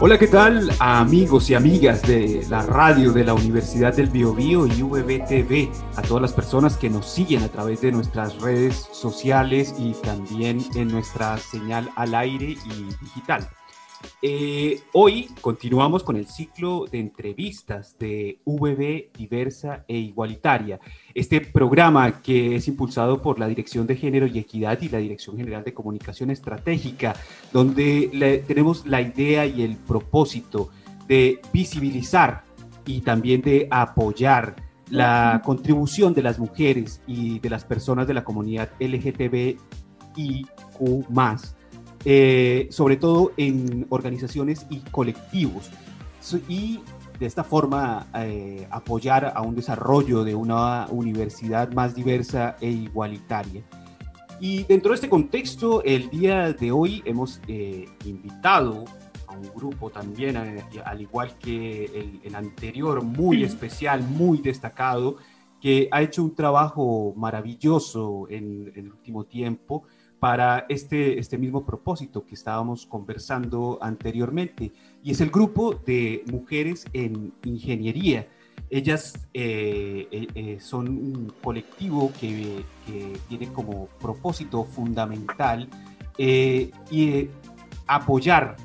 Hola, ¿qué tal amigos y amigas de la radio de la Universidad del Biobío y VBTV? A todas las personas que nos siguen a través de nuestras redes sociales y también en nuestra señal al aire y digital. Eh, hoy continuamos con el ciclo de entrevistas de VB Diversa e Igualitaria. Este programa que es impulsado por la Dirección de Género y Equidad y la Dirección General de Comunicación Estratégica, donde tenemos la idea y el propósito de visibilizar y también de apoyar la contribución de las mujeres y de las personas de la comunidad LGTBIQ eh, sobre todo en organizaciones y colectivos. Y de esta forma eh, apoyar a un desarrollo de una universidad más diversa e igualitaria. Y dentro de este contexto, el día de hoy hemos eh, invitado a un grupo también, al igual que el, anterior, muy especial, muy destacado, que ha hecho un trabajo maravilloso en, en el último tiempo para este, este mismo propósito que estábamos conversando anteriormente, y es el grupo de mujeres en ingeniería. Ellas eh, eh, eh, son un colectivo que, tiene como propósito fundamental y apoyar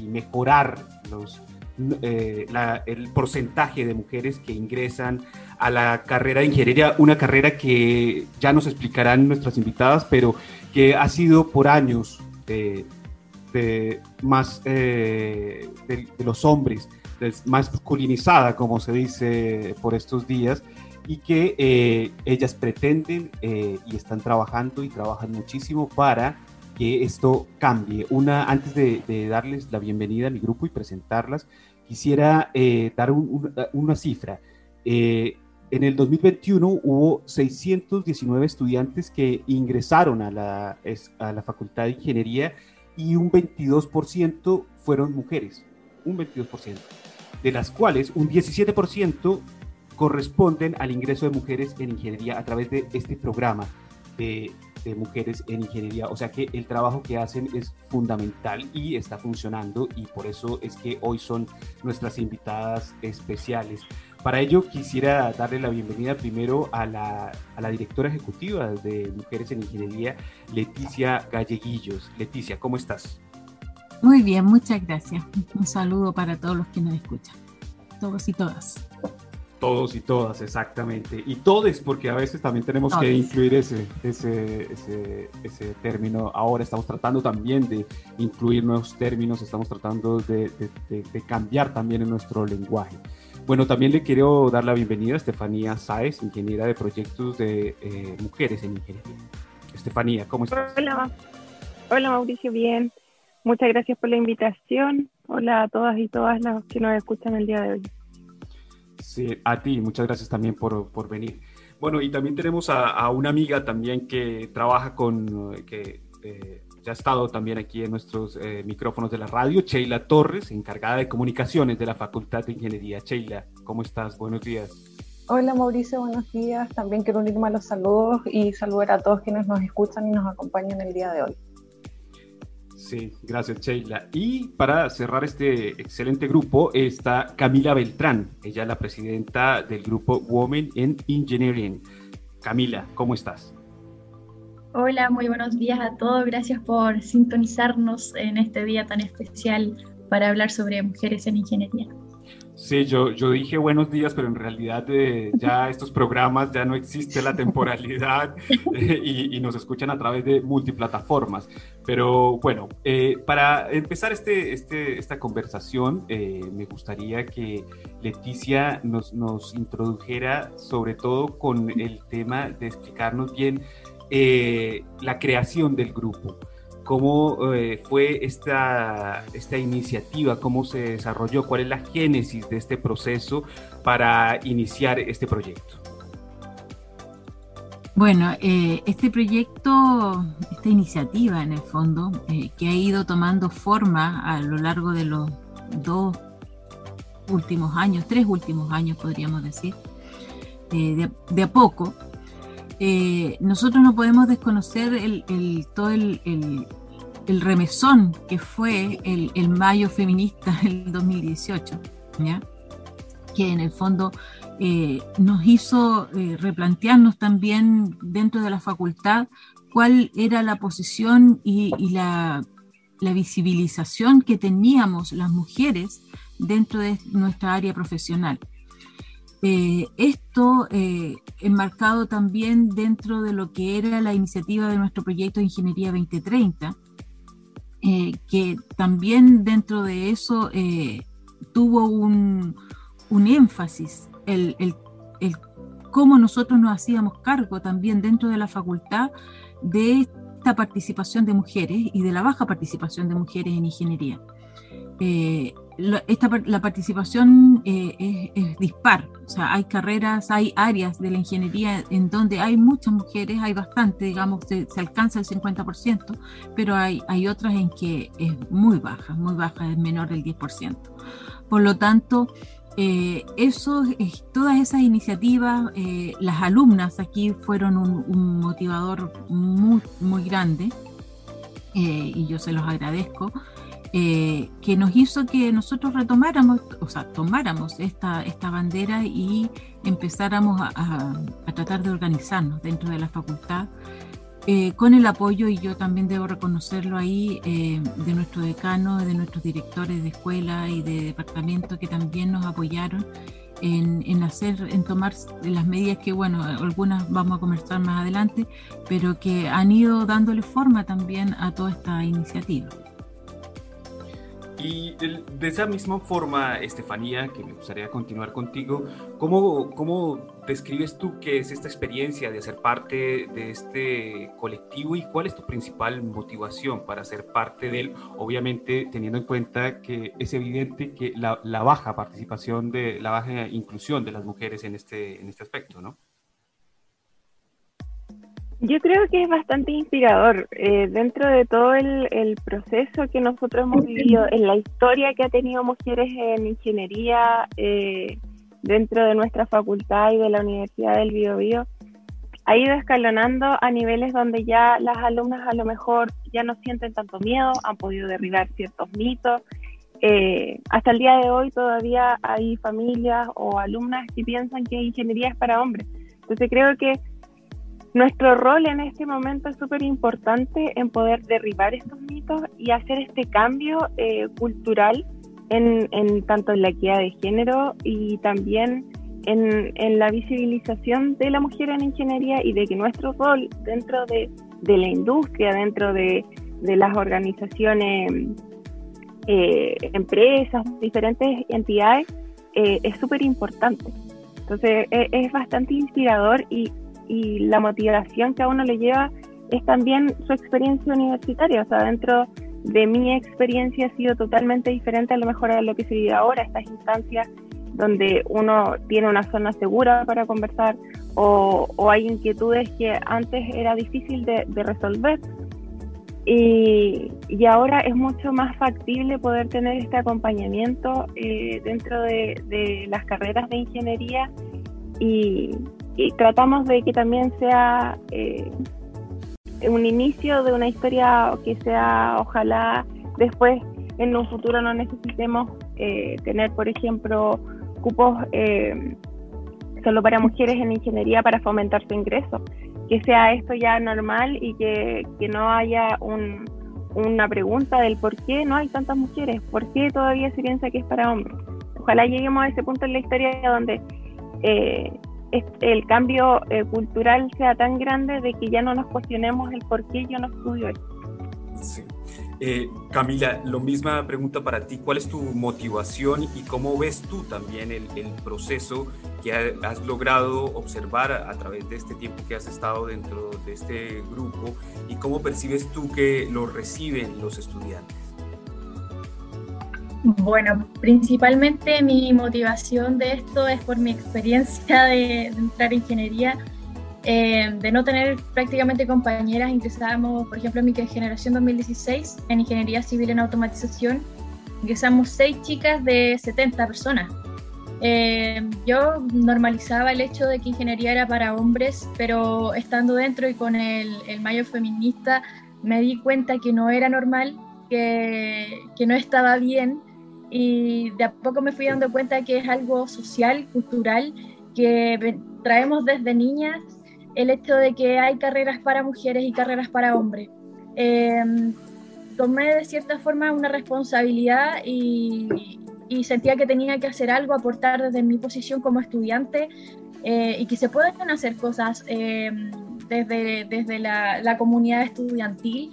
y mejorar los, el porcentaje de mujeres que ingresan a la carrera de ingeniería, una carrera que ya nos explicarán nuestras invitadas, pero que ha sido por años de, más eh, de, los hombres, más masculinizada, como se dice por estos días, y que eh, ellas pretenden eh, y están trabajando y trabajan muchísimo para que esto cambie. Una, antes de, darles la bienvenida a mi grupo y presentarlas, quisiera dar una cifra. En el 2021 hubo 619 estudiantes que ingresaron a la, a la Facultad de Ingeniería y un 22% fueron mujeres, un 22%, de las cuales un 17% corresponden al ingreso de mujeres en ingeniería a través de este programa de, de, mujeres en ingeniería. O sea que el trabajo que hacen es fundamental y está funcionando y por eso es que hoy son nuestras invitadas especiales. Para ello quisiera darle la bienvenida primero a la, a la, directora ejecutiva de Mujeres en Ingeniería, Leticia Galleguillos. Leticia, ¿cómo estás? Muy bien, muchas gracias. Un saludo para todos los que nos escuchan, todos y todas. Todos y todas, exactamente. Y todes, porque a veces también tenemos que incluir ese, ese, ese, ese, término. Ahora estamos tratando también de incluir nuevos términos, estamos tratando de, de, de cambiar también en nuestro lenguaje. Bueno, también le quiero dar la bienvenida a Estefanía Sáez, ingeniera de proyectos de eh, mujeres en ingeniería. Estefanía, ¿cómo estás? Hola, hola Mauricio, bien. Muchas gracias por la invitación. Hola a todas y todas las que nos escuchan el día de hoy. Sí, a ti, muchas gracias también por, por venir. Bueno, y también tenemos a, a, una amiga también que trabaja con, que eh, ha estado también aquí en nuestros eh, micrófonos de la radio, Sheila Torres, encargada de comunicaciones de la Facultad de Ingeniería. Sheila, ¿cómo estás? Buenos días. Hola Mauricio, buenos días. También quiero unirme a los saludos y saludar a todos quienes nos escuchan y nos acompañan el día de hoy. Sí, gracias Sheila. Y para cerrar este excelente grupo está Camila Beltrán. Ella es la presidenta del grupo Women in Engineering. Camila, ¿cómo estás? Hola, muy buenos días a todos. Gracias por sintonizarnos en este día tan especial para hablar sobre mujeres en ingeniería. Sí, yo, yo dije buenos días, pero en realidad eh, ya estos programas ya no existe la temporalidad eh, y, nos escuchan a través de multiplataformas. Pero bueno, eh, para empezar este, este, esta conversación, me gustaría que Leticia nos, nos introdujera sobre todo con el tema de explicarnos bien eh, la creación del grupo, cómo eh, fue esta, esta iniciativa, cómo se desarrolló, cuál es la génesis de este proceso para iniciar este proyecto. Bueno, eh, este proyecto, esta iniciativa en el fondo, que ha ido tomando forma a lo largo de los dos últimos años, tres últimos años podríamos decir, de, a poco, eh, nosotros no podemos desconocer el, todo el, el remesón que fue el, mayo feminista del 2018, ¿ya? que en el fondo eh, nos hizo eh, replantearnos también dentro de la facultad cuál era la posición y, la, visibilización que teníamos las mujeres dentro de nuestra área profesional. Eh, esto enmarcado también dentro de lo que era la iniciativa de nuestro proyecto de Ingeniería 2030, que también dentro de eso tuvo un, un énfasis el, cómo nosotros nos hacíamos cargo también dentro de la facultad de esta participación de mujeres y de la baja participación de mujeres en ingeniería. Eh, la, esta, la participación eh, es, dispar, o sea, hay carreras, hay áreas de la ingeniería en donde hay muchas mujeres, hay bastante, digamos, se, alcanza el 50%, pero hay, hay otras en que es muy baja, muy baja, es menor del 10%. Por lo tanto, eh, eso, todas esas iniciativas, eh, las alumnas aquí fueron un, motivador muy, muy grande eh, y yo se los agradezco, que nos hizo que nosotros retomáramos, o sea, tomáramos esta, esta bandera y empezáramos a tratar de organizarnos dentro de la facultad eh, con el apoyo, y yo también debo reconocerlo ahí, eh, de nuestro decano, de nuestros directores de escuela y de departamento que también nos apoyaron en, hacer, en tomar las medidas que, bueno, algunas vamos a conversar más adelante, pero que han ido dándole forma también a toda esta iniciativa. Y de esa misma forma, Estefanía, que me gustaría continuar contigo, ¿cómo, ¿cómo describes tú qué es esta experiencia de ser parte de este colectivo y cuál es tu principal motivación para ser parte de él? Obviamente teniendo en cuenta que es evidente que la, la baja participación, de la baja inclusión de las mujeres en este, en este aspecto, ¿no? Yo creo que es bastante inspirador eh, dentro de todo el, proceso que nosotros hemos vivido, en la historia que ha tenido mujeres en ingeniería eh, dentro de nuestra facultad y de la Universidad del Biobío, ha ido escalonando a niveles donde ya las alumnas a lo mejor ya no sienten tanto miedo, han podido derribar ciertos mitos. Eh, hasta el día de hoy todavía hay familias o alumnas que piensan que ingeniería es para hombres. Entonces creo que nuestro rol en este momento es súper importante en poder derribar estos mitos y hacer este cambio eh, cultural en, tanto en la equidad de género y también en, la visibilización de la mujer en ingeniería y de que nuestro rol dentro de, la industria, dentro de, las organizaciones, eh, empresas, diferentes entidades, eh, es súper importante. Entonces es bastante inspirador y y la motivación que a uno le lleva es también su experiencia universitaria. O sea, dentro de mi experiencia ha sido totalmente diferente a lo mejor a lo que se vive ahora, estas instancias donde uno tiene una zona segura para conversar o, hay inquietudes que antes era difícil de, resolver. Y, ahora es mucho más factible poder tener este acompañamiento eh, dentro de, de, las carreras de ingeniería y, y tratamos de que también sea eh, un inicio de una historia que sea, ojalá después en un futuro no necesitemos eh, tener, por ejemplo, cupos eh, solo para mujeres en ingeniería para fomentar su ingreso. Que sea esto ya normal y que, no haya una pregunta del por qué no hay tantas mujeres, por qué todavía se piensa que es para hombres. Ojalá lleguemos a ese punto en la historia donde el cambio eh, cultural sea tan grande de que ya no nos cuestionemos el por qué yo no estudio esto. Sí. Eh, Camila, lo misma pregunta para ti. ¿Cuál es tu motivación y cómo ves tú también el, proceso que has logrado observar a, través de este tiempo que has estado dentro de este grupo y cómo percibes tú que lo reciben los estudiantes? Bueno, principalmente mi motivación de esto es por mi experiencia de, entrar en ingeniería, eh, de no tener prácticamente compañeras. Ingresamos, por ejemplo, en mi generación 2016 en Ingeniería Civil en Automatización, ingresamos seis chicas de 70 personas. Eh, yo normalizaba el hecho de que ingeniería era para hombres, pero estando dentro y con el, el mayo feminista, me di cuenta que no era normal, que, que no estaba bien y de a poco me fui dando cuenta que es algo social, cultural, que traemos desde niñas el hecho de que hay carreras para mujeres y carreras para hombres. Em, tomé de cierta forma una responsabilidad y, sentía que tenía que hacer algo, aportar desde mi posición como estudiante eh, y que se pueden hacer cosas em, desde, desde la comunidad estudiantil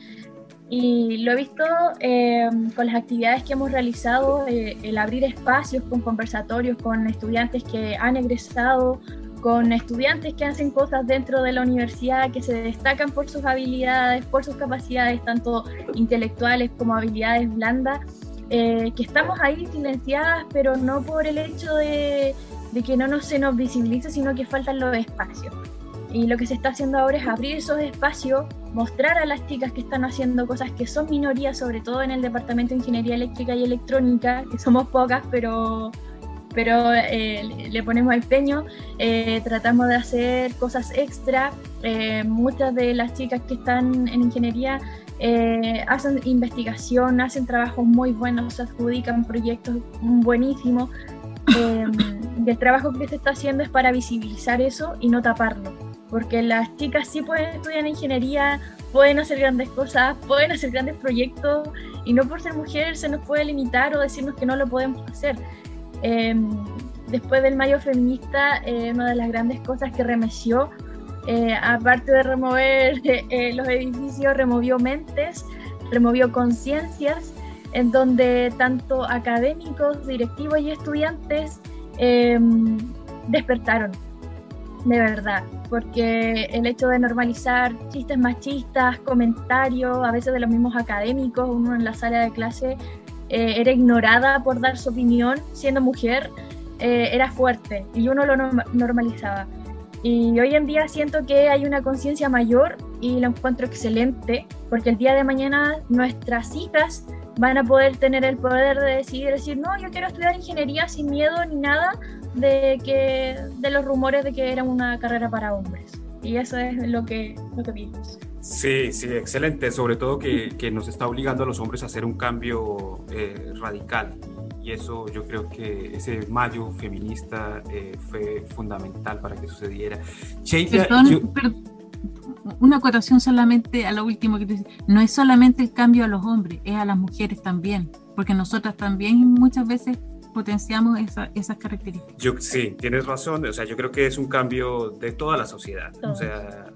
y lo he visto eh, con las actividades que hemos realizado, eh, el abrir espacios con conversatorios con estudiantes que han egresado, con estudiantes que hacen cosas dentro de la universidad, que se destacan por sus habilidades, por sus capacidades, tanto intelectuales como habilidades blandas, eh, que estamos ahí silenciadas, pero no por el hecho de, que no nos, se nos visibilice, sino que faltan los espacios. Y lo que se está haciendo ahora es abrir esos espacios, mostrar a las chicas que están haciendo cosas que son minorías, sobre todo en el Departamento de Ingeniería Eléctrica y Electrónica, que somos pocas, pero, pero eh, le ponemos empeño. Eh, tratamos de hacer cosas extra. Eh, muchas de las chicas que están en ingeniería hacen investigación, hacen trabajos muy buenos, se adjudican proyectos buenísimos. y el trabajo que se está haciendo es para visibilizar eso y no taparlo porque las chicas sí pueden estudiar ingeniería, pueden hacer grandes cosas, pueden hacer grandes proyectos y no por ser mujer se nos puede limitar o decirnos que no lo podemos hacer. Em, después del Mayo Feminista, eh, una de las grandes cosas que remeció, eh, aparte de remover eh, los edificios, removió mentes, removió conciencias, en donde tanto académicos, directivos y estudiantes em, despertaron de verdad, porque el hecho de normalizar chistes machistas, comentarios, a veces de los mismos académicos, uno en la sala de clase eh, era ignorada por dar su opinión, siendo mujer, eh, era fuerte y uno lo normalizaba. Y hoy en día siento que hay una conciencia mayor y lo encuentro excelente, porque el día de mañana nuestras hijas van a poder tener el poder de decidir, decir, no, yo quiero estudiar ingeniería sin miedo ni nada de, que, de los rumores de que era una carrera para hombres. Y eso es lo que, lo que vimos. Sí, sí, excelente. Sobre todo que, que, nos está obligando a los hombres a hacer un cambio eh, radical. Y eso yo creo que ese mayo feminista eh, fue fundamental para que sucediera. Perdón, una acotación solamente a lo último que te no es solamente el cambio a los hombres, es a las mujeres también, porque nosotras también muchas veces potenciamos esas características. Yo, sí, tienes razón, o sea, yo creo que es un cambio de toda la sociedad, o sea,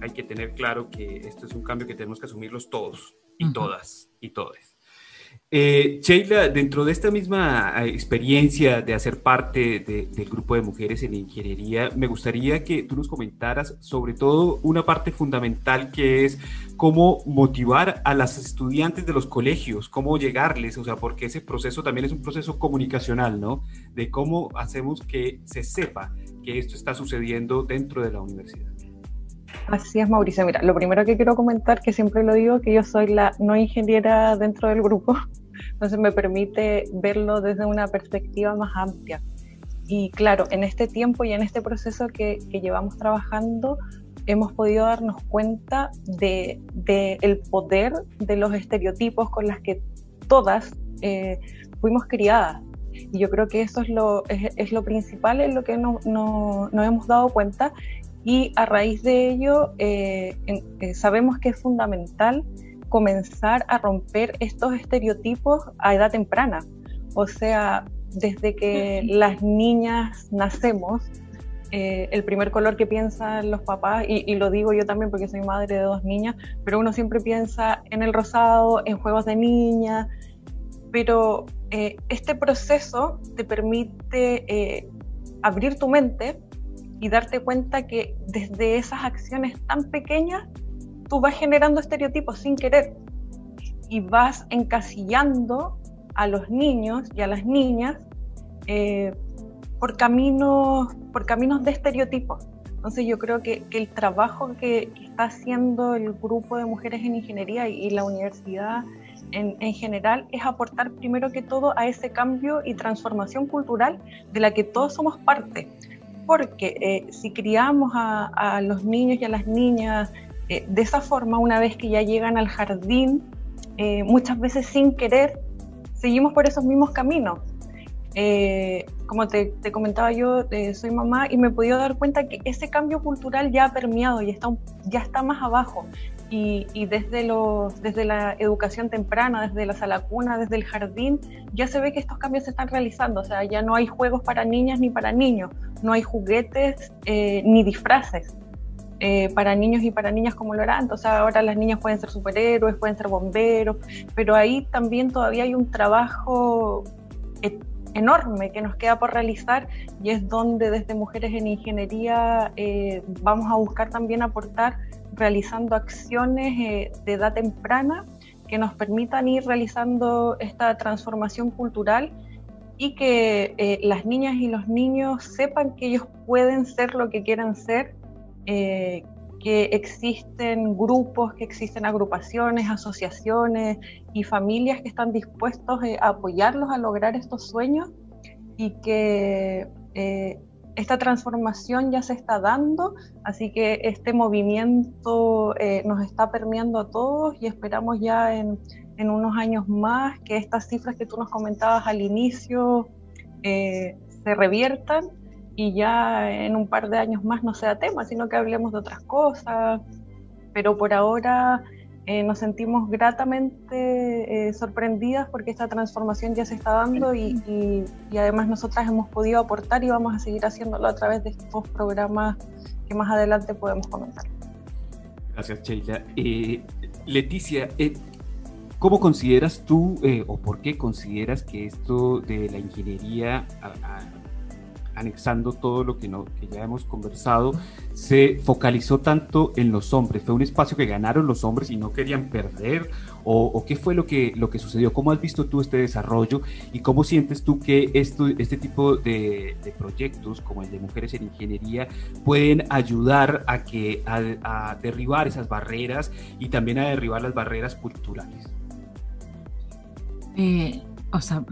hay que tener claro que esto es un cambio que tenemos que asumirlos todos y todas y todes. Eh, Sheila, dentro de esta misma eh, experiencia de hacer parte del grupo de mujeres en ingeniería, me gustaría que tú nos comentaras sobre todo una parte fundamental que es cómo motivar a las estudiantes de los colegios, cómo llegarles, o sea, porque ese proceso también es un proceso comunicacional, ¿no? De cómo hacemos que se sepa que esto está sucediendo dentro de la universidad. Así es, Mauricio. Mira, lo primero que quiero comentar, que siempre lo digo, que yo soy la no ingeniera dentro del grupo, entonces me permite verlo desde una perspectiva más amplia. Y claro, en este tiempo y en este proceso que, llevamos trabajando, hemos podido darnos cuenta de, el poder de los estereotipos con las que todas eh, fuimos criadas. Y yo creo que eso es lo, es, lo principal en lo que no, no, nos hemos dado cuenta y a raíz de ello eh, eh, sabemos que es fundamental comenzar a romper estos estereotipos a edad temprana. O sea, desde que las niñas nacemos, eh, el primer color que piensan los papás, y, lo digo yo también porque soy madre de dos niñas, pero uno siempre piensa en el rosado, en juegos de niña, pero este proceso te permite abrir tu mente y darte cuenta que desde esas acciones tan pequeñas tú vas generando estereotipos sin querer y vas encasillando a los niños y a las niñas eh, por, caminos, por caminos de estereotipos. Entonces yo creo que, el trabajo que, está haciendo el grupo de mujeres en ingeniería y, la universidad en, en, general es aportar primero que todo a ese cambio y transformación cultural de la que todos somos parte porque eh, si criamos a, los niños y a las niñas Eh, de esa forma, una vez que ya llegan al jardín, eh, muchas veces sin querer, seguimos por esos mismos caminos. Como te, comentaba yo, soy mamá y me he podido dar cuenta que ese cambio cultural ya ha permeado y está, ya está más abajo. Y, desde, los, desde la educación temprana, desde la sala cuna, desde el jardín, ya se ve que estos cambios se están realizando. O sea, ya no hay juegos para niñas ni para niños, no hay juguetes ni disfraces. Eh, para niños y para niñas como lo era antes. O sea, ahora las niñas pueden ser superhéroes, pueden ser bomberos, pero ahí también todavía hay un trabajo e-, enorme que nos queda por realizar y es donde desde Mujeres en Ingeniería eh, vamos a buscar también aportar realizando acciones eh, de edad temprana que nos permitan ir realizando esta transformación cultural y que las niñas y los niños sepan que ellos pueden ser lo que quieran ser eh, que existen grupos, que existen agrupaciones, asociaciones y familias que están dispuestos eh, a apoyarlos a lograr estos sueños y que eh, esta transformación ya se está dando, así que este movimiento nos está permeando a todos y esperamos ya en, en, unos años más que estas cifras que tú nos comentabas al inicio se reviertan y ya en un par de años más no sea tema, sino que hablemos de otras cosas. Pero por ahora eh, nos sentimos gratamente eh, sorprendidas porque esta transformación ya se está dando y, y, además nosotras hemos podido aportar y vamos a seguir haciéndolo a través de estos programas que más adelante podemos comentar. Gracias, Sheila. Eh, Leticia, ¿cómo consideras tú o por qué consideras que esto de la ingeniería anexando todo lo que, no, que ya hemos conversado, se focalizó tanto en los hombres? ¿Fue un espacio que ganaron los hombres y no querían perder? ¿O, qué fue lo que, lo que sucedió? ¿Cómo has visto tú este desarrollo y cómo sientes tú que este tipo de, proyectos como el de Mujeres en Ingeniería pueden ayudar a, que, a, derribar esas barreras y también a derribar las barreras culturales? Eh, o sea,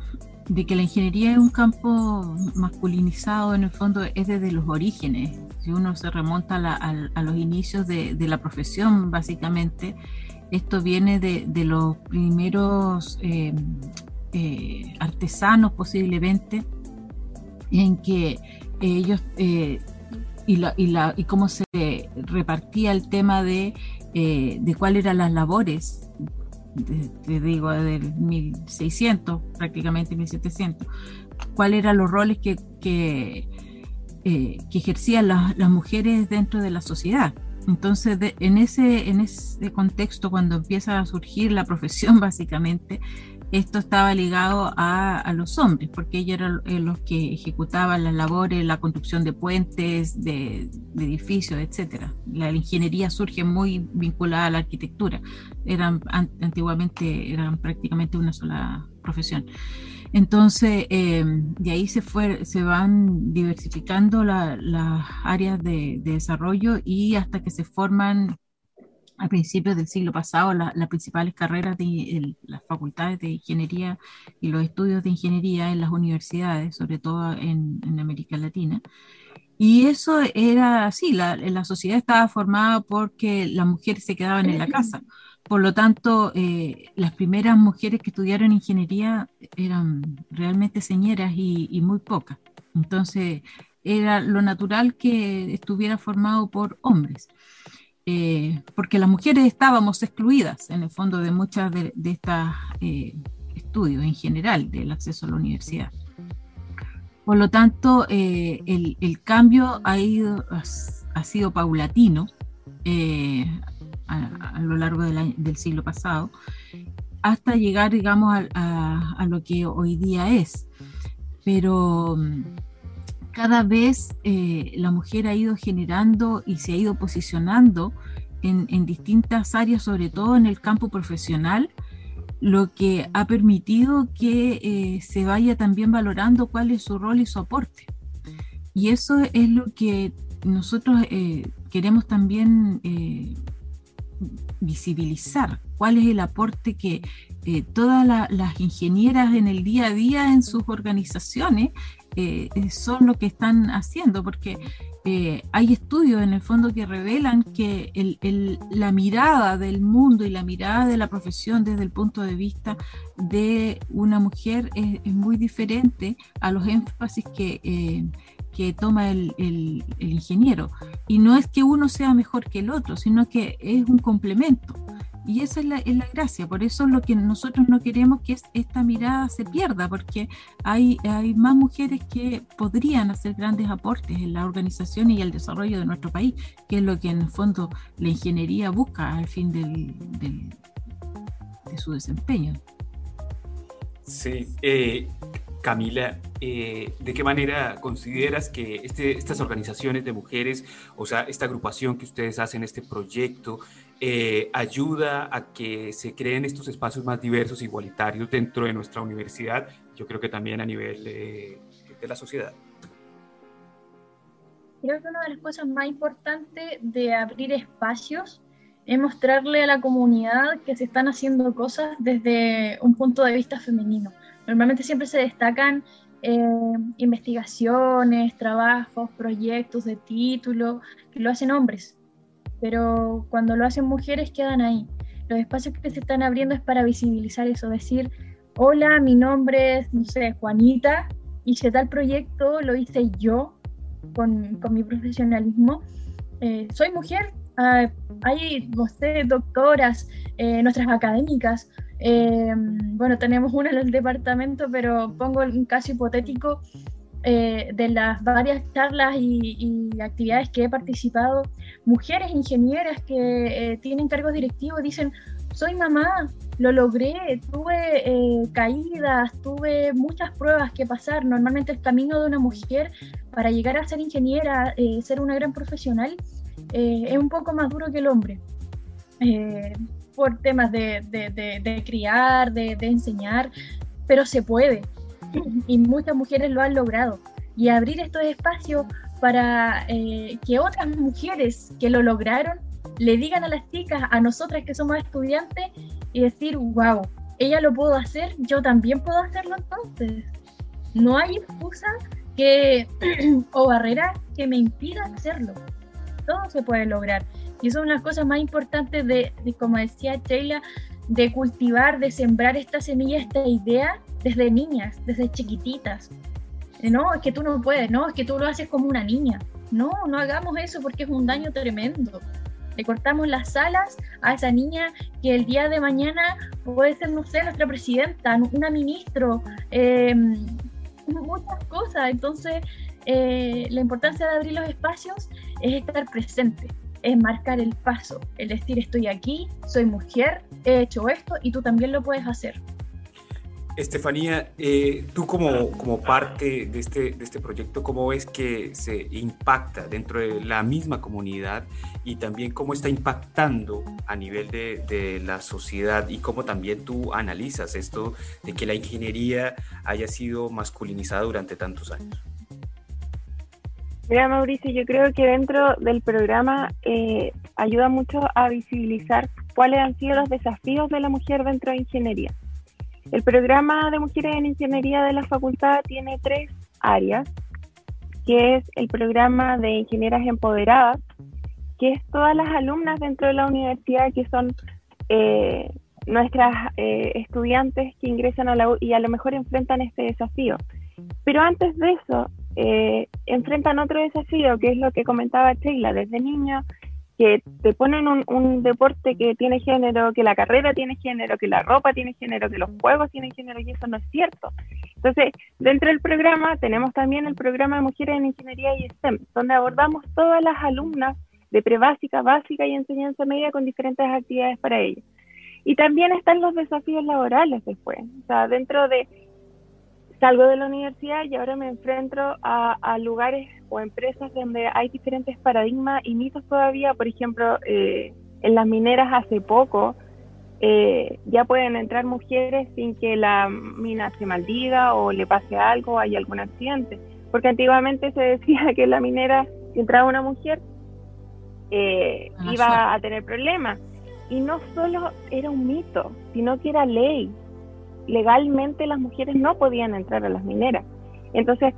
de que la ingeniería es un campo masculinizado en el fondo es desde los orígenes. Si uno se remonta a, los inicios de, la profesión, básicamente, esto viene de, los primeros eh, eh, artesanos posiblemente, en que ellos eh, y, la, y, la, y, cómo se repartía el tema de, de cuáles eran las labores te digo, del 1600, prácticamente 1700, cuáles eran los roles que, que, eh, ejercían las, mujeres dentro de la sociedad. Entonces, en, ese, en ese contexto, cuando empieza a surgir la profesión, básicamente, esto estaba ligado a, los hombres, porque ellos eran eh, los que ejecutaban las labores, la construcción de puentes, de, edificios, etc. La, ingeniería surge muy vinculada a la arquitectura. Eran, antiguamente eran prácticamente una sola profesión. Entonces, em, de ahí se, fue, se van diversificando las áreas de, de desarrollo y hasta que se forman a principios del siglo pasado las principales carreras de las facultades de ingeniería y los estudios de ingeniería en las universidades, sobre todo en, América Latina. Y eso era así, la, la, sociedad estaba formada porque las mujeres se quedaban en la casa. Por lo tanto, eh, las primeras mujeres que estudiaron ingeniería eran realmente señeras y, y muy pocas. Entonces, era lo natural que estuviera formado por hombres. Eh, porque las mujeres estábamos excluidas en el fondo de muchas de, estos eh, estudios en general del acceso a la universidad. Por lo tanto, eh, el, cambio ha, ido, ha, sido paulatino a, lo largo del siglo pasado, hasta llegar, digamos, a, a, lo que hoy día es. Pero cada vez eh, la mujer ha ido generando y se ha ido posicionando en, distintas áreas, sobre todo en el campo profesional, lo que ha permitido que eh, se vaya también valorando cuál es su rol y su aporte. Y eso es lo que nosotros eh, queremos también visibilizar cuál es el aporte que todas las ingenieras en el día a día en sus organizaciones eh, son lo que están haciendo, porque hay estudios en el fondo que revelan que la mirada del mundo y la mirada de la profesión desde el punto de vista de una mujer es, muy diferente a los énfasis que que toma el, ingeniero. Y no es que uno sea mejor que el otro, sino que es un complemento. Y esa es la, gracia, por eso lo que nosotros no queremos que esta mirada se pierda, porque hay, hay más mujeres que podrían hacer grandes aportes en la organización y el desarrollo de nuestro país, que es lo que en el fondo la ingeniería busca al fin del, de su desempeño. Sí, eh, Camila, eh, ¿de qué manera consideras que este, estas organizaciones de mujeres, o sea, esta agrupación que ustedes hacen, este proyecto, eh, ayuda a que se creen estos espacios más diversos, igualitarios dentro de nuestra universidad, yo creo que también a nivel de la sociedad? Creo que una de las cosas más importantes de abrir espacios es mostrarle a la comunidad que se están haciendo cosas desde un punto de vista femenino Normalmente siempre se destacan eh, investigaciones, trabajos, proyectos de título, que lo hacen hombres, pero cuando lo hacen mujeres quedan ahí. Los espacios que se están abriendo es para visibilizar eso, decir, hola, mi nombre es, no sé, Juanita, hice tal proyecto, lo hice yo con, con mi profesionalismo. Eh, soy mujer, ah, hay, no sé, doctoras, eh, nuestras académicas, eh, bueno, tenemos una en el departamento, pero pongo un caso hipotético eh, de las varias charlas y, actividades que he participado. Mujeres ingenieras que eh, tienen cargos directivos dicen, soy mamá, lo logré, tuve caídas, tuve muchas pruebas que pasar. Normalmente el camino de una mujer para llegar a ser ingeniera, ser una gran profesional, es un poco más duro que el hombre por temas de, criar, de, enseñar, pero se puede. Y muchas mujeres lo han logrado. Y abrir estos espacios para eh, que otras mujeres que lo lograron le digan a las chicas, a nosotras que somos estudiantes, y decir, wow, ella lo pudo hacer, yo también puedo hacerlo entonces. No hay excusa que, o barrera que me impida hacerlo. Todo se puede lograr. Y eso es una de cosas más importantes de, como decía Sheila, de cultivar, de sembrar esta semilla, esta idea desde niñas, desde chiquititas. Eh, no, es que tú no puedes, no, es que tú lo haces como una niña. No, no hagamos eso porque es un daño tremendo. Le cortamos las alas a esa niña que el día de mañana puede ser, no sé, nuestra presidenta, una ministro, em, muchas cosas. Entonces, eh, la importancia de abrir los espacios es estar presente, es marcar el paso, el decir estoy aquí, soy mujer, he hecho esto y tú también lo puedes hacer. Estefanía, eh, tú como, como parte de este, de este proyecto, ¿cómo ves que se impacta dentro de la misma comunidad y también cómo está impactando a nivel de, de la sociedad y cómo también tú analizas esto de que la ingeniería haya sido masculinizada durante tantos años? Mira, Mauricio, yo creo que dentro del programa eh, ayuda mucho a visibilizar cuáles han sido los desafíos de la mujer dentro de ingeniería. El programa de mujeres en ingeniería de la facultad tiene tres áreas, que es el programa de ingenieras empoderadas, que es todas las alumnas dentro de la universidad que son eh, nuestras eh, estudiantes que ingresan a la U y a lo mejor enfrentan este desafío. Pero antes de eso, eh, enfrentan otro desafío, que es lo que comentaba Sheila, desde niño, que te ponen un, deporte que tiene género, que la carrera tiene género, que la ropa tiene género, que los juegos tienen género, y eso no es cierto. Entonces, dentro del programa tenemos también el programa de Mujeres en Ingeniería y STEM, donde abordamos todas las alumnas de prebásica, básica y enseñanza media con diferentes actividades para ellas. Y también están los desafíos laborales después. O sea, dentro de salgo de la universidad y ahora me enfrento a, lugares o empresas donde hay diferentes paradigmas y mitos todavía. Por ejemplo, eh, en las mineras hace poco eh, ya pueden entrar mujeres sin que la mina se maldiga o le pase algo o hay algún accidente. Porque antiguamente se decía que en la minera, si entraba una mujer, eh, iba a tener problemas. y no solo era un mito, sino que era ley. Legalmente las mujeres no podían entrar a las mineras. Entonces,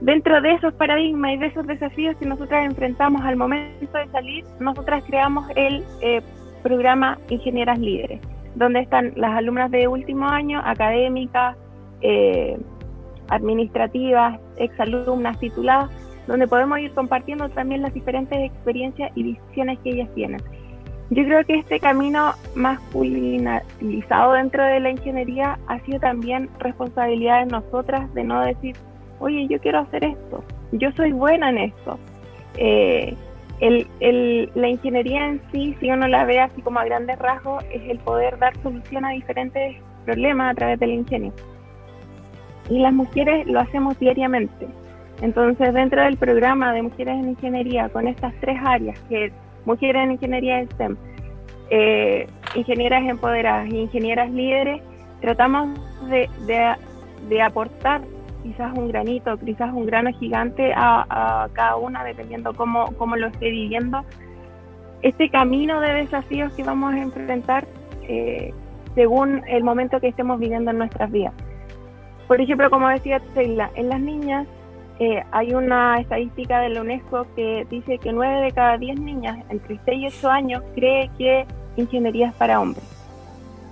dentro de esos paradigmas y de esos desafíos que nosotras enfrentamos al momento de salir, nosotras creamos el eh, programa Ingenieras Líderes, donde están las alumnas de último año, académicas, eh, administrativas, exalumnas tituladas, donde podemos ir compartiendo también las diferentes experiencias y visiones que ellas tienen. Yo creo que este camino masculinizado dentro de la ingeniería ha sido también responsabilidad de nosotras de no decir, oye, yo quiero hacer esto, yo soy buena en esto. Eh, la ingeniería en sí, si uno la ve así como a grandes rasgos, es el poder dar solución a diferentes problemas a través del ingenio. Y las mujeres lo hacemos diariamente. Entonces, dentro del programa de Mujeres en Ingeniería, con estas tres áreas, que es Mujeres en Ingeniería STEM, eh, Ingenieras Empoderadas Ingenieras Líderes, tratamos de, de, aportar quizás un granito, quizás un grano gigante a, cada una, dependiendo cómo, cómo, lo esté viviendo. Este camino de desafíos que vamos a enfrentar eh, según el momento que estemos viviendo en nuestras vidas. Por ejemplo, como decía Sheila, en las niñas eh, hay una estadística de la UNESCO que dice que 9 de cada 10 niñas entre 6 y 8 años cree que ingeniería es para hombres.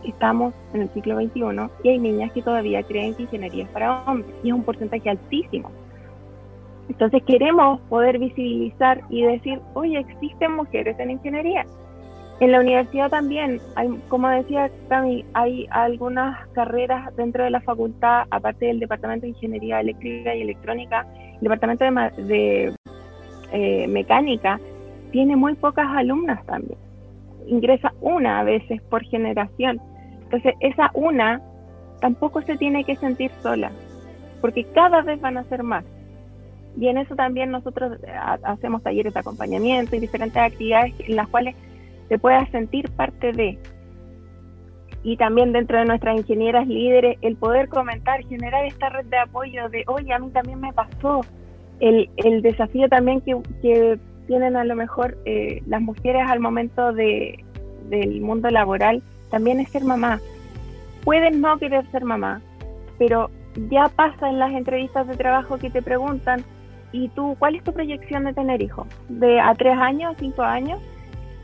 Estamos en el siglo XXI y hay niñas que todavía creen que ingeniería es para hombres y es un porcentaje altísimo. Entonces queremos poder visibilizar y decir, oye, existen mujeres en ingeniería. En la universidad también, hay, como decía Cami, hay algunas carreras dentro de la facultad, aparte del Departamento de Ingeniería Eléctrica y Electrónica, el Departamento de, eh, Mecánica tiene muy pocas alumnas también. Ingresa una a veces por generación. Entonces, esa una tampoco se tiene que sentir sola, porque cada vez van a ser más. Y en eso también nosotros eh, hacemos talleres de acompañamiento y diferentes actividades en las cuales se pueda sentir parte de. Y también dentro de nuestras ingenieras líderes, el poder comentar, generar esta red de apoyo de, oye, a mí también me pasó. El, el desafío también que, que, tienen a lo mejor eh, las mujeres al momento de, del mundo laboral también es ser mamá. Pueden no querer ser mamá, pero ya pasa en las entrevistas de trabajo que te preguntan, ¿y tú cuál es tu proyección de tener hijos? ¿De a tres años, cinco años?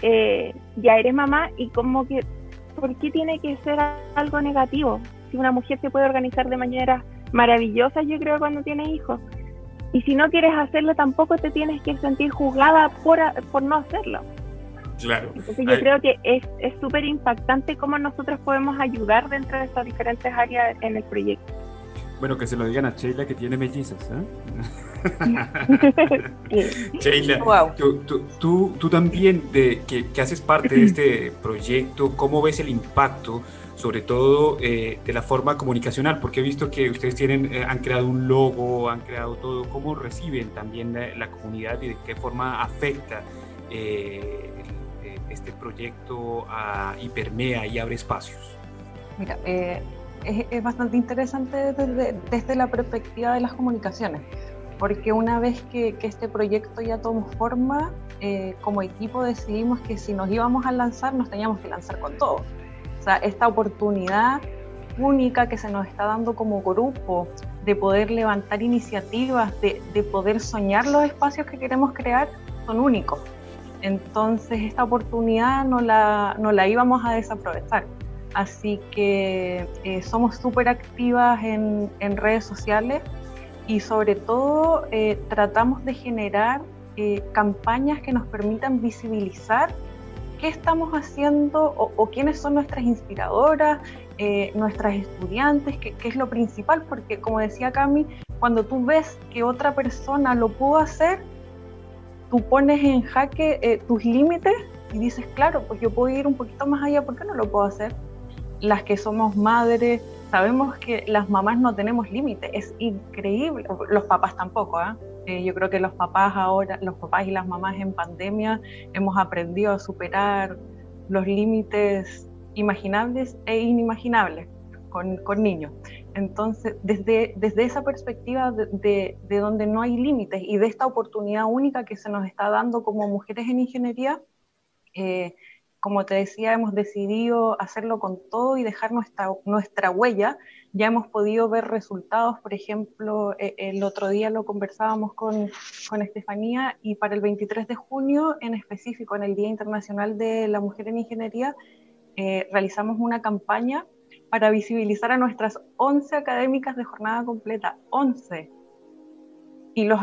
Eh, ya eres mamá y como que, ¿por qué tiene que ser algo negativo? Si una mujer se puede organizar de manera maravillosa, yo creo, cuando tiene hijos. Y si no quieres hacerlo, tampoco te tienes que sentir juzgada por, por no hacerlo. Claro. Entonces yo creo que es súper impactante cómo nosotros podemos ayudar dentro de estas diferentes áreas en el proyecto. Bueno, que se lo digan a Sheila que tiene mellizas. ¿eh? Sheila, tú, tú, también de, que, haces parte de este proyecto, ¿cómo ves el impacto, sobre todo eh, de la forma comunicacional? Porque he visto que ustedes tienen, eh, han creado un logo, han creado todo. ¿Cómo reciben también la, comunidad y de qué forma afecta este proyecto a, y permea y abre espacios? Mira, es, bastante interesante desde, la perspectiva de las comunicaciones, porque una vez que, este proyecto ya tomó forma, eh, como equipo decidimos que si nos íbamos a lanzar, nos teníamos que lanzar con todo. O sea, esta oportunidad única que se nos está dando como grupo de poder levantar iniciativas, de, poder soñar los espacios que queremos crear, son únicos. Entonces, esta oportunidad no la, no la íbamos a desaprovechar. Así que eh, somos súper activas en, redes sociales y sobre todo eh, tratamos de generar eh, campañas que nos permitan visibilizar qué estamos haciendo o, quiénes son nuestras inspiradoras, nuestras estudiantes, qué es lo principal, porque como decía Cami, cuando tú ves que otra persona lo pudo hacer, tú pones en jaque tus límites y dices, claro, pues yo puedo ir un poquito más allá, ¿por qué no lo puedo hacer? Las que somos madres, sabemos que las mamás no tenemos límites, es increíble, los papás tampoco, ¿eh? ¿eh? yo creo que los papás ahora, los papás y las mamás en pandemia hemos aprendido a superar los límites imaginables e inimaginables con, con niños. Entonces, desde, desde esa perspectiva de, de, donde no hay límites y de esta oportunidad única que se nos está dando como mujeres en ingeniería, eh, como te decía, hemos decidido hacerlo con todo y dejar nuestra, nuestra huella. Ya hemos podido ver resultados, por ejemplo, e, el otro día lo conversábamos con, con Estefanía y para el 23 de junio, en específico, en el Día Internacional de la Mujer en Ingeniería, eh, realizamos una campaña para visibilizar a nuestras 11 académicas de jornada completa, 11. Y los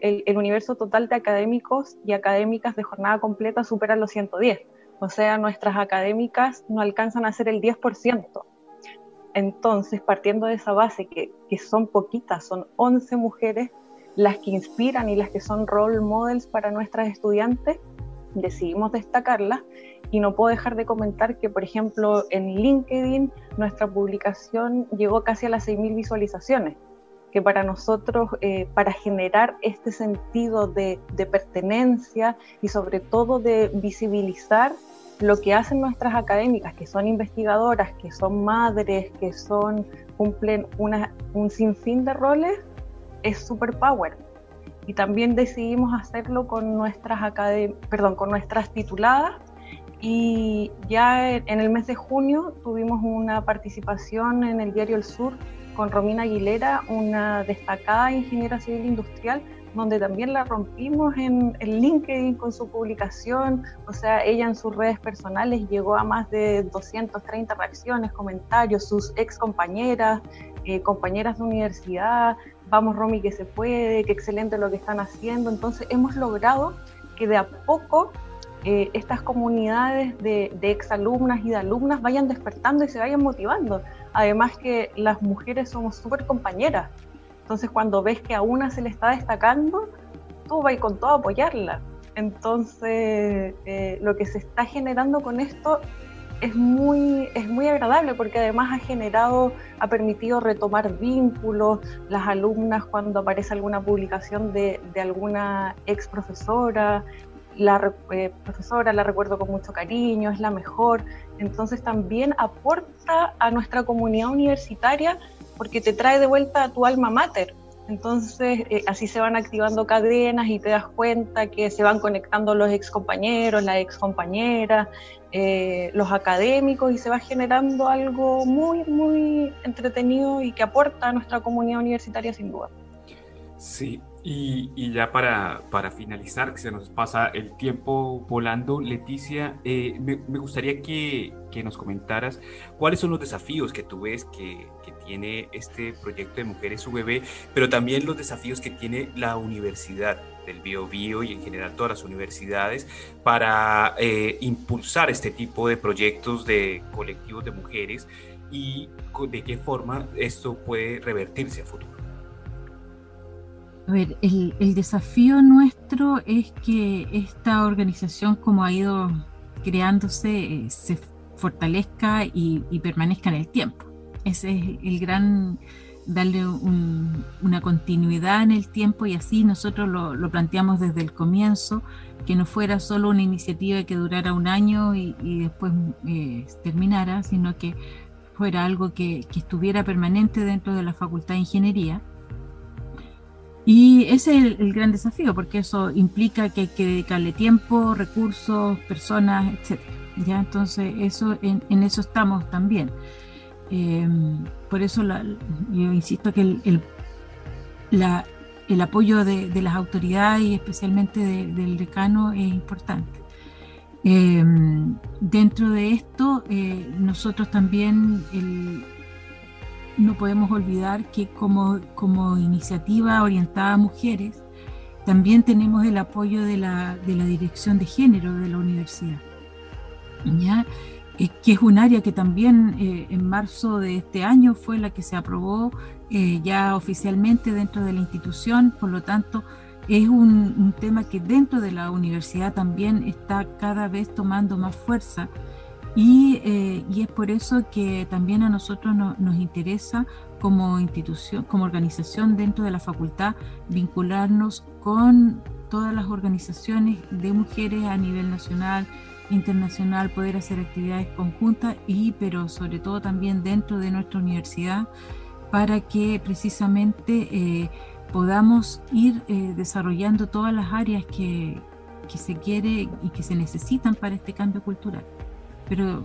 el universo total de académicos y académicas de jornada completa supera los 110 o sea, nuestras académicas no alcanzan a ser el 10%. Entonces, partiendo de esa base, que, que son poquitas, son 11 mujeres las que inspiran y las que son role models para nuestras estudiantes, decidimos destacarlas y no puedo dejar de comentar que, por ejemplo, en LinkedIn nuestra publicación llegó casi a las 6.000 visualizaciones que para nosotros, eh, para generar este sentido de, pertenencia y sobre todo de visibilizar lo que hacen nuestras académicas, que son investigadoras, que son madres, que son, cumplen una, un sinfín de roles, es super power. Y también decidimos hacerlo con nuestras, perdón, con nuestras tituladas y ya en el mes de junio tuvimos una participación en el diario El Sur con Romina Aguilera, una destacada ingeniera civil industrial, donde también la rompimos en, el LinkedIn con su publicación, o sea, ella en sus redes personales llegó a más de 230 reacciones, comentarios, sus ex compañeras, eh, compañeras de universidad, vamos Romy que se puede, qué excelente lo que están haciendo, entonces hemos logrado que de a poco eh, estas comunidades de, de exalumnas y de alumnas vayan despertando y se vayan motivando. Además que las mujeres somos súper compañeras. Entonces cuando ves que a una se le está destacando, tú vas con todo a apoyarla. Entonces eh, lo que se está generando con esto es muy, es muy agradable porque además ha generado, ha permitido retomar vínculos, las alumnas cuando aparece alguna publicación de, de alguna ex profesora, la eh, profesora la recuerdo con mucho cariño, es la mejor, entonces también aporta a nuestra comunidad universitaria porque te trae de vuelta a tu alma mater. Entonces, eh, así se van activando cadenas y te das cuenta que se van conectando los excompañeros, la excompañera, eh, los académicos y se va generando algo muy, muy entretenido y que aporta a nuestra comunidad universitaria sin duda. Sí, y, ya para, para, finalizar, que se nos pasa el tiempo volando, Leticia, eh, me, gustaría que, que, nos comentaras cuáles son los desafíos que tú ves que, que, tiene este proyecto de Mujeres UBB, pero también los desafíos que tiene la Universidad del Bio Bio y en general todas las universidades para eh, impulsar este tipo de proyectos de colectivos de mujeres y de qué forma esto puede revertirse a futuro. A ver, el, desafío nuestro es que esta organización, como ha ido creándose, eh, se fortalezca y, permanezca en el tiempo. Ese es el gran, darle una continuidad en el tiempo y así nosotros lo, planteamos desde el comienzo, que no fuera solo una iniciativa que durara un año y, después eh, terminara, sino que fuera algo que, que estuviera permanente dentro de la Facultad de Ingeniería y ese es el, gran desafío, porque eso implica que hay que dedicarle tiempo, recursos, personas, etc. ¿ya? Entonces, eso, en, eso estamos también. Em, por eso yo insisto que el, la, el apoyo de, las autoridades y especialmente del decano es importante. Em, dentro de esto, eh, nosotros también el, no podemos olvidar que como, como iniciativa orientada a mujeres, también tenemos el apoyo de la, de la Dirección de Género de la universidad, ¿ya? Eh, que es un área que también eh, en marzo de este año fue la que se aprobó eh, ya oficialmente dentro de la institución, por lo tanto es un, un tema que dentro de la universidad también está cada vez tomando más fuerza eh, y, es por eso que también a nosotros nos interesa como institución, como organización dentro de la facultad, vincularnos con todas las organizaciones de mujeres a nivel nacional, internacional, poder hacer actividades conjuntas y, pero sobre todo también dentro de nuestra universidad, para que precisamente eh, podamos ir eh, desarrollando todas las áreas que, que se quiere y que se necesitan para este cambio cultural. Pero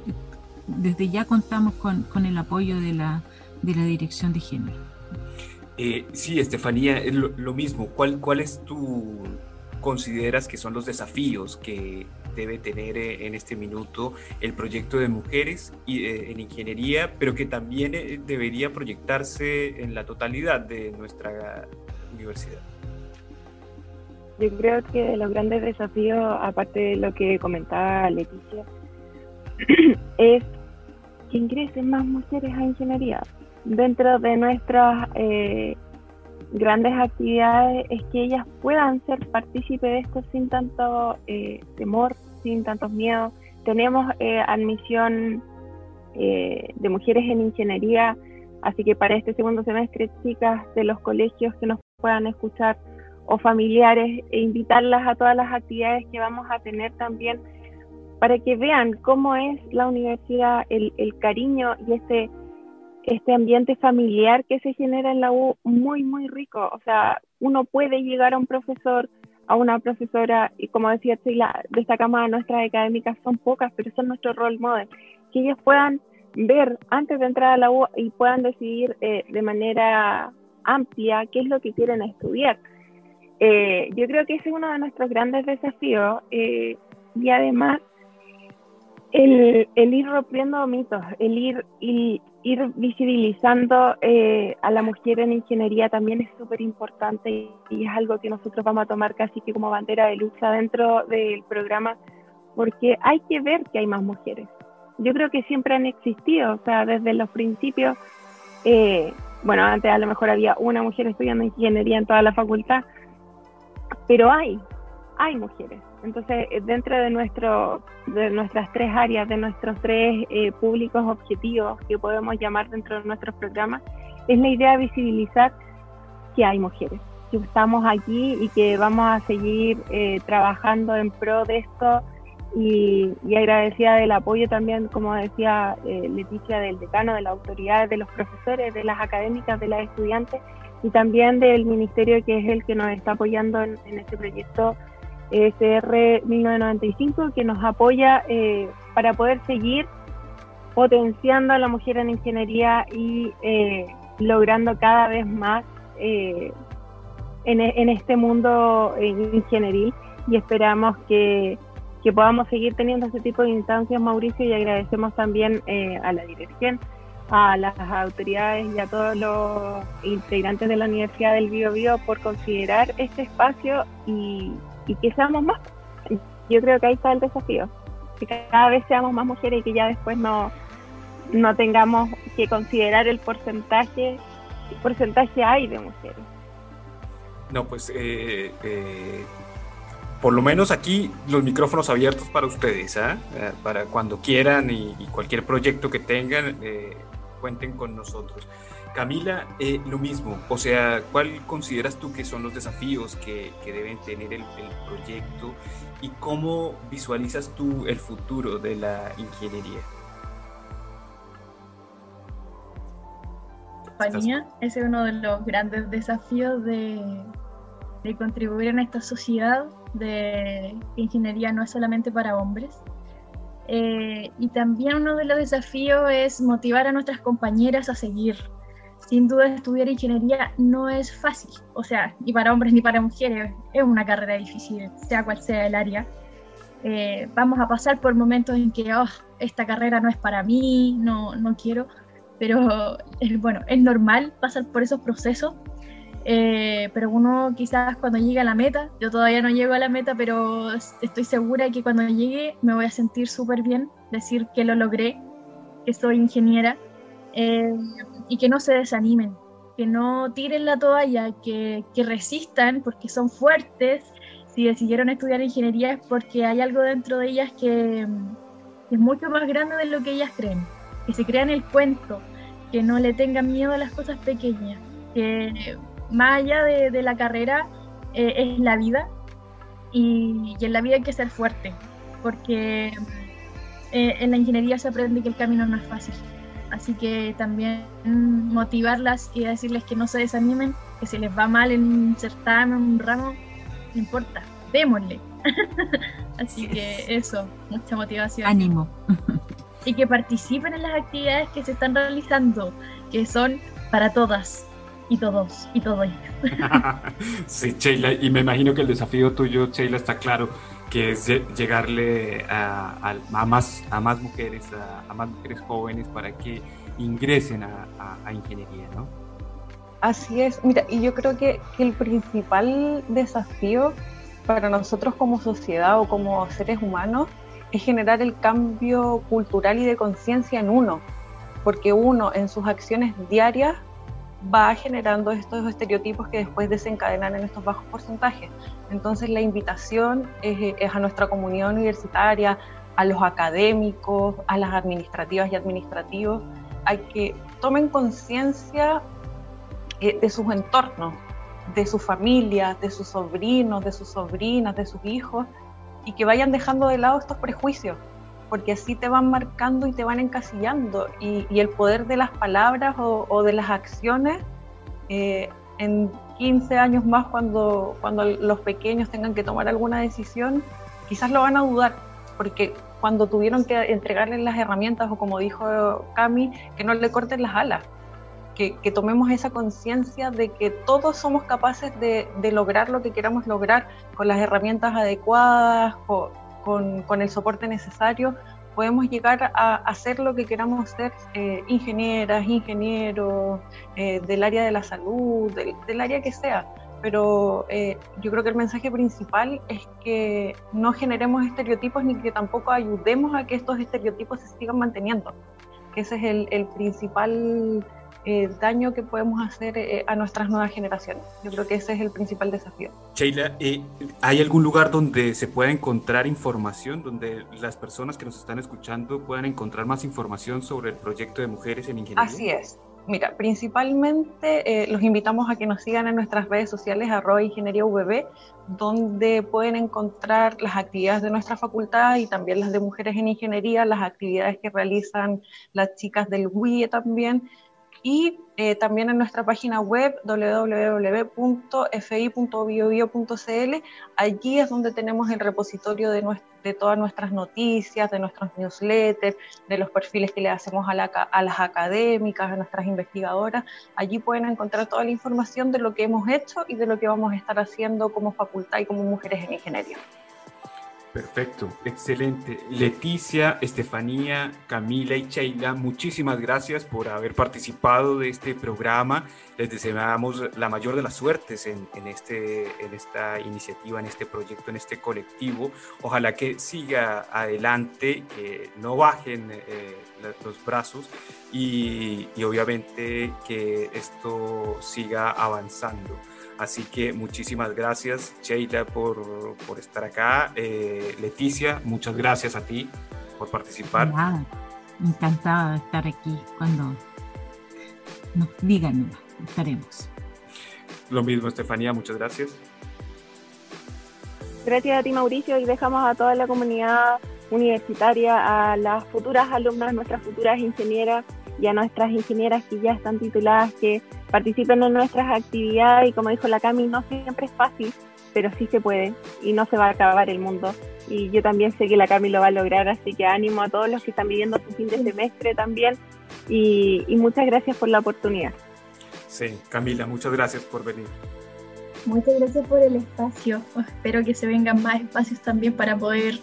desde ya contamos con, el apoyo de la, de la Dirección de Género. Eh, sí, Estefanía, es lo, mismo. ¿Cuál, ¿Cuáles tú consideras que son los desafíos que debe tener eh, en este minuto el proyecto de mujeres y, eh, en ingeniería, pero que también debería proyectarse en la totalidad de nuestra universidad? Yo creo que los grandes desafíos, aparte de lo que comentaba Leticia, es que ingresen más mujeres a ingeniería. Dentro de nuestras eh, grandes actividades es que ellas puedan ser partícipes de esto sin tanto eh, temor, sin tantos miedos. Tenemos eh, admisión de mujeres en ingeniería, así que para este segundo semestre, chicas de los colegios que nos puedan escuchar o familiares, e invitarlas a todas las actividades que vamos a tener también para que vean cómo es la universidad, el, cariño y este, este ambiente familiar que se genera en la U muy, muy rico. O sea, uno puede llegar a un profesor, a una profesora, y como decía Sheila, destacamos a nuestras académicas, son pocas, pero son nuestro role model, que ellos puedan ver antes de entrar a la U y puedan decidir eh, de manera amplia qué es lo que quieren estudiar. Eh, yo creo que ese es uno de nuestros grandes desafíos eh, y además el, ir rompiendo mitos, el ir, ir visibilizando eh, a la mujer en ingeniería también es súper importante y, es algo que nosotros vamos a tomar casi que como bandera de lucha dentro del programa porque hay que ver que hay más mujeres. Yo creo que siempre han existido, o sea, desde los principios, eh, bueno, antes a lo mejor había una mujer estudiando ingeniería en toda la facultad, pero hay, hay mujeres. Entonces, eh, dentro de, nuestro, de nuestras tres áreas, de nuestros tres eh, públicos objetivos que podemos llamar dentro de nuestros programas, es la idea de visibilizar que hay mujeres, que estamos aquí y que vamos a seguir eh, trabajando en pro de esto. Y, y, agradecida del apoyo también, como decía Leticia, del decano, de las autoridades, de los profesores, de las académicas, de las estudiantes y también del ministerio que es el que nos está apoyando en, este proyecto SR 1995 que nos apoya eh, para poder seguir potenciando a la mujer en ingeniería y eh, logrando cada vez más eh, en, en, este mundo ingenieril. Y esperamos que, que, podamos seguir teniendo ese tipo de instancias, Mauricio, y agradecemos también a la dirección a las autoridades y a todos los integrantes de la Universidad del Bio, Bio por considerar este espacio y, que seamos más. Yo creo que ahí está el desafío, que cada vez seamos más mujeres y que ya después no, no tengamos que considerar el porcentaje, qué porcentaje hay de mujeres. No, pues eh, eh, por lo menos aquí los micrófonos abiertos para ustedes, ¿ah? eh, para cuando quieran y, cualquier proyecto que tengan, cuenten con nosotros. Camila, eh, lo mismo, o sea, ¿cuál consideras tú que son los desafíos que, deben tener el, proyecto y cómo visualizas tú el futuro de la ingeniería? España, ese es uno de los grandes desafíos de, de contribuir en esta sociedad de ingeniería no es solamente para hombres, eh, y también uno de los desafíos es motivar a nuestras compañeras a seguir. Sin duda estudiar ingeniería no es fácil, o sea, ni para hombres ni para mujeres, es una carrera difícil, sea cual sea el área. Eh, vamos a pasar por momentos en que oh, esta carrera no es para mí, no, no quiero, pero eh, bueno, es normal pasar por esos procesos. Eh, pero uno quizás cuando llegue a la meta, yo todavía no llego a la meta, pero estoy segura que cuando llegue me voy a sentir súper bien, decir que lo logré, que soy ingeniera. Eh, y que no se desanimen, que no tiren la toalla, que, que resistan porque son fuertes. Si decidieron estudiar ingeniería es porque hay algo dentro de ellas que, es mucho más grande de lo que ellas creen, que se crean el cuento, que no le tengan miedo a las cosas pequeñas, que más allá de, la carrera, eh, es la vida. Y, en la vida hay que ser fuerte, porque eh, en la ingeniería se aprende que el camino no es fácil. Así que también motivarlas y decirles que no se desanimen, que si les va mal en un certamen, un ramo, no importa, démosle. Así que eso, mucha motivación. Ánimo. y que participen en las actividades que se están realizando, que son para todas y todos y todos. sí, Sheila, y me imagino que el desafío tuyo, Sheila, está claro, que es llegarle a, más, a más mujeres, a, más mujeres jóvenes para que ingresen a, ingeniería, ¿no? Así es, mira, y yo creo que, que el principal desafío para nosotros como sociedad o como seres humanos es generar el cambio cultural y de conciencia en uno, porque uno en sus acciones diarias va generando estos estereotipos que después desencadenan en estos bajos porcentajes. Entonces la invitación es, a nuestra comunidad universitaria, a los académicos, a las administrativas y administrativos, a que tomen conciencia eh, de sus entornos, de sus familias, de sus sobrinos, de sus sobrinas, de sus hijos, y que vayan dejando de lado estos prejuicios, porque así te van marcando y te van encasillando, y, el poder de las palabras o, de las acciones, eh, en 15 años más, cuando, cuando los pequeños tengan que tomar alguna decisión, quizás lo van a dudar, porque cuando tuvieron que entregarles las herramientas, o como dijo Cami, que no le corten las alas, que, tomemos esa conciencia de que todos somos capaces de, lograr lo que queramos lograr con las herramientas adecuadas, con, con, el soporte necesario, podemos llegar a hacer lo que queramos ser, eh, ingenieras, ingenieros, eh, del área de la salud, del, área que sea. Pero eh, yo creo que el mensaje principal es que no generemos estereotipos ni que tampoco ayudemos a que estos estereotipos se sigan manteniendo. Ese es el principal eh, daño que podemos hacer eh, a nuestras nuevas generaciones. Yo creo que ese es el principal desafío. Sheila, eh, ¿hay algún lugar donde se pueda encontrar información, donde las personas que nos están escuchando puedan encontrar más información sobre el proyecto de mujeres en ingeniería? Así es. Mira, principalmente los invitamos a que nos sigan en nuestras redes sociales, arroba ingeniería donde pueden encontrar las actividades de nuestra facultad y también las de mujeres en ingeniería, las actividades que realizan las chicas del WIE también, y eh, también en nuestra página web www.fi.biobio.cl. Allí es donde tenemos el repositorio de, todas nuestras noticias, de nuestros newsletters, de los perfiles que le hacemos a, a las académicas, a nuestras investigadoras. Allí pueden encontrar toda la información de lo que hemos hecho y de lo que vamos a estar haciendo como facultad y como mujeres en ingeniería. Perfecto, excelente. Leticia, Estefanía, Camila y Sheila, muchísimas gracias por haber participado de este programa. Les deseamos la mayor de las suertes en, este, en esta iniciativa, en este proyecto, en este colectivo. Ojalá que siga adelante, que no bajen eh, los brazos y, y obviamente que esto siga avanzando. Así que muchísimas gracias, Sheila, por, por estar acá. Eh, Leticia, muchas gracias a ti por participar. encantada de estar aquí cuando nos digan, estaremos. Lo mismo, Estefanía, muchas gracias. Gracias a ti, Mauricio, y dejamos a toda la comunidad universitaria, a las futuras alumnas, nuestras futuras ingenieras y a nuestras ingenieras que ya están tituladas, que participen en nuestras actividades y como dijo la Cami, no siempre es fácil, pero sí se puede y no se va a acabar el mundo. Y yo también sé que la Cami lo va a lograr, así que ánimo a todos los que están viviendo su fin de semestre también y, muchas gracias por la oportunidad. Sí, Camila, muchas gracias por venir. Muchas gracias por el espacio. Espero que se vengan más espacios también para poder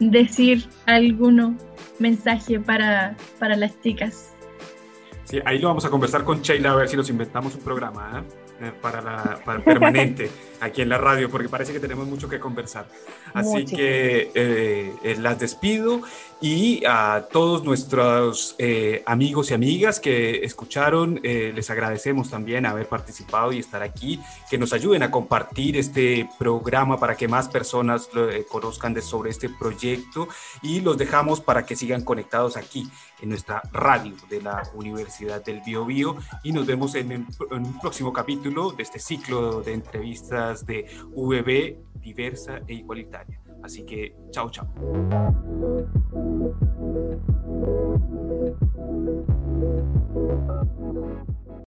decir alguno mensaje para, para las chicas. Sí, ahí lo vamos a conversar con Sheila a ver si nos inventamos un programa. ¿eh? Eh, para la permanente aquí en la radio, porque parece que tenemos mucho que conversar. Así que eh, eh, las despido y a todos nuestros amigos y amigas que escucharon, les agradecemos también haber participado y estar aquí, que nos ayuden a compartir este programa para que más personas conozcan de, sobre este proyecto y los dejamos para que sigan conectados aquí en nuestra radio de la Universidad del Bio, Bio y nos vemos en, en un próximo capítulo de este ciclo de entrevistas de VB diversa e igualitaria. Así que chao, chao.